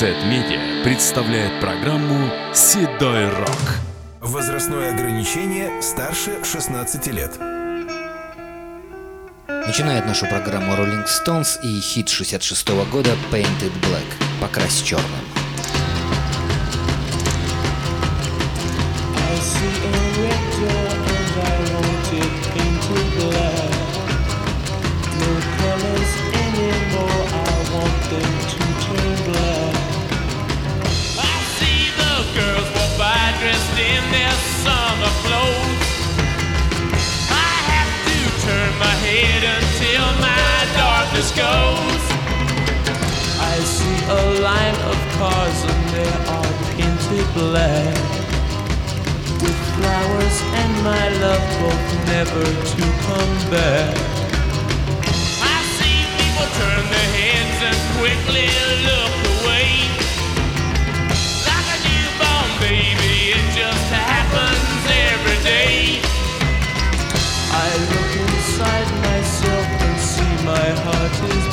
Z-Media представляет программу «Седой рок». Возрастное ограничение старше 16 лет. Начинает нашу программу Rolling Stones и хит 66 -го года Painted Black «Покрась черным». I see a red door and I want it painted black. No colors anymore, I want them darkness goes. I see a line of cars and they are painted black. With flowers and my love both never to come back.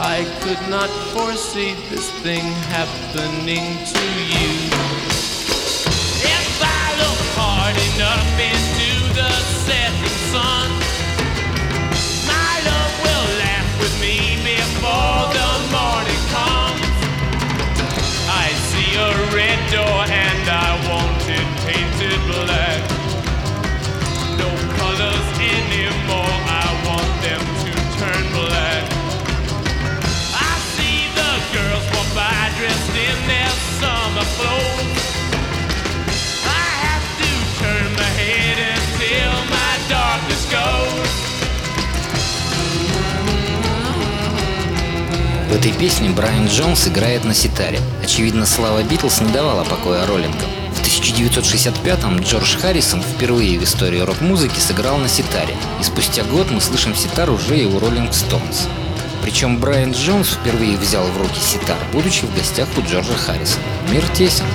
I could not foresee this thing happening to you. If I look hard enough этой песне Брайан Джонс играет на ситаре. Очевидно, слава Битлз не давала покоя роллингам. В 1965-м Джордж Харрисон впервые в истории рок-музыки сыграл на ситаре, и спустя год мы слышим ситар уже и у Роллинг Стоунс. Причем Брайан Джонс впервые взял в руки ситар, будучи в гостях у Джорджа Харрисона. Мир тесен.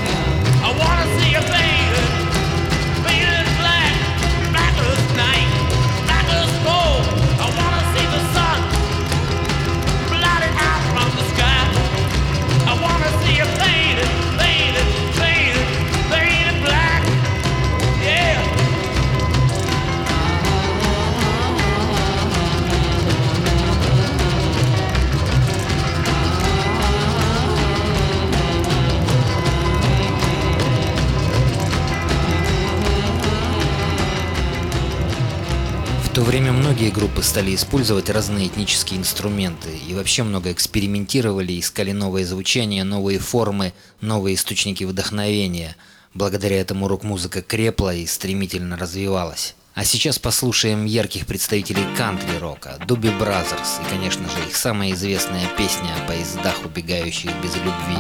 Группы стали использовать разные этнические инструменты и вообще много экспериментировали, искали новые звучания, новые формы, новые источники вдохновения. Благодаря этому рок-музыка крепла и стремительно развивалась. А сейчас послушаем ярких представителей кантри-рока, Doobie Brothers и, конечно же, их самая известная песня о поездах, убегающих без любви,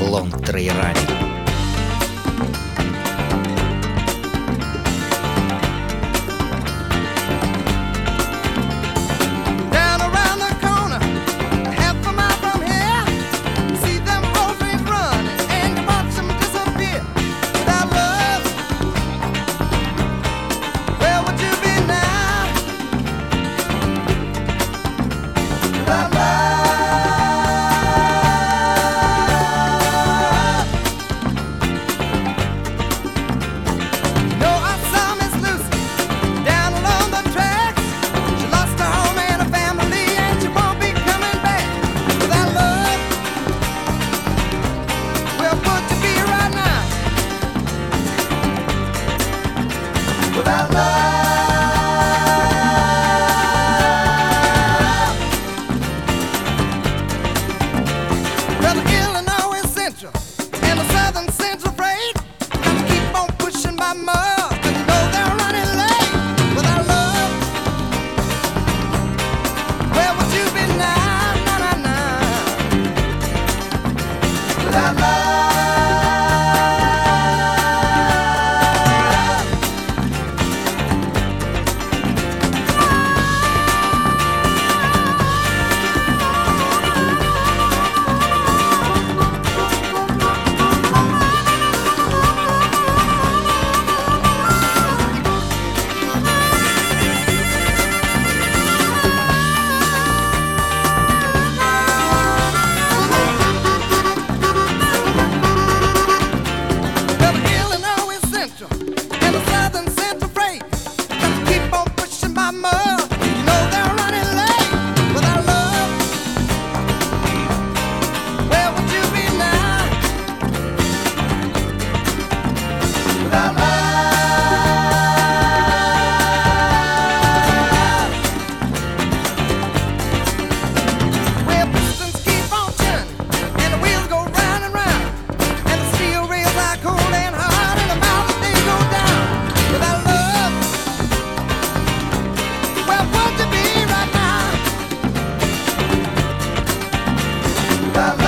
Long Train Running. la la love.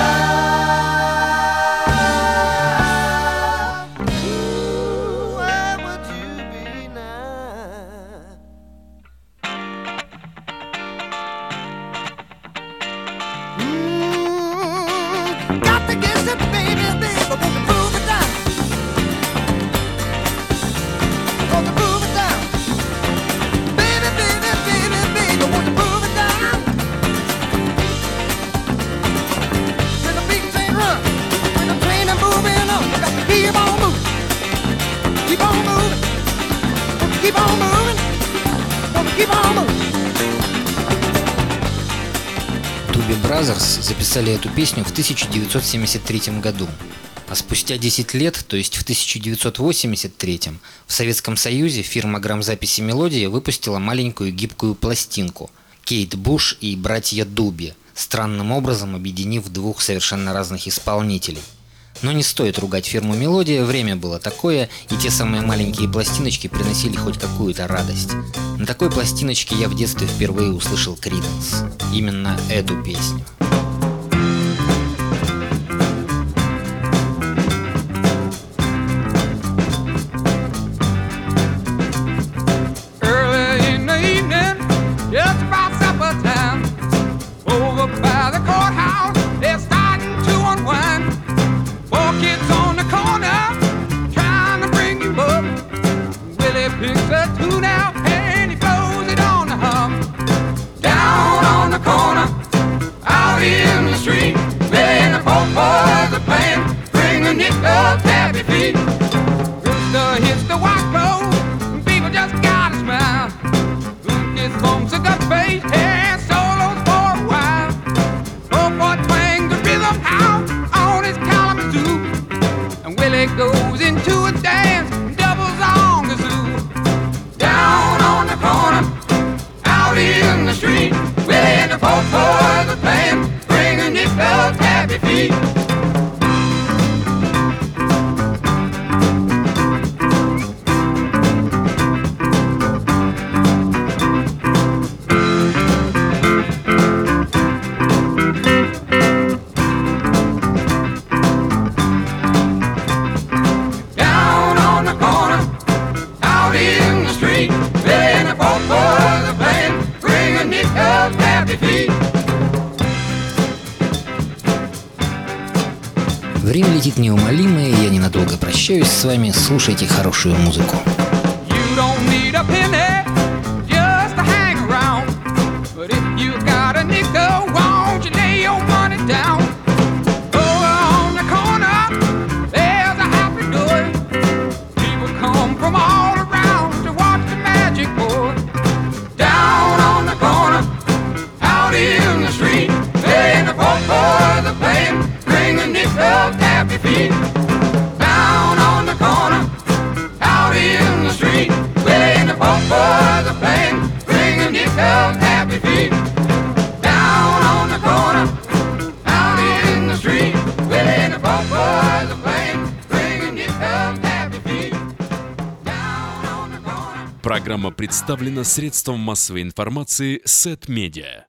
Brothers записали эту песню в 1973 году. А спустя 10 лет, то есть в 1983 в Советском Союзе фирма грамзаписи «Мелодия» выпустила маленькую гибкую пластинку «Кейт Буш и братья Дуби», странным образом объединив двух совершенно разных исполнителей. Но не стоит ругать фирму «Мелодия», время было такое, и те самые маленькие пластиночки приносили хоть какую-то радость. На такой пластиночке я в детстве впервые услышал Криденс. Именно эту песню. 끝! In the street, Willie and the four boys are playing, bringing nickel tappy feet. И я ненадолго прощаюсь с вами. Слушайте хорошую музыку. You don't need a penny happy feet. Down on the corner, out in the street, playing the folk boys are playing, bring a nickel happy feet. Down on the corner. Программа представлена средством массовой информации Сет Медиа.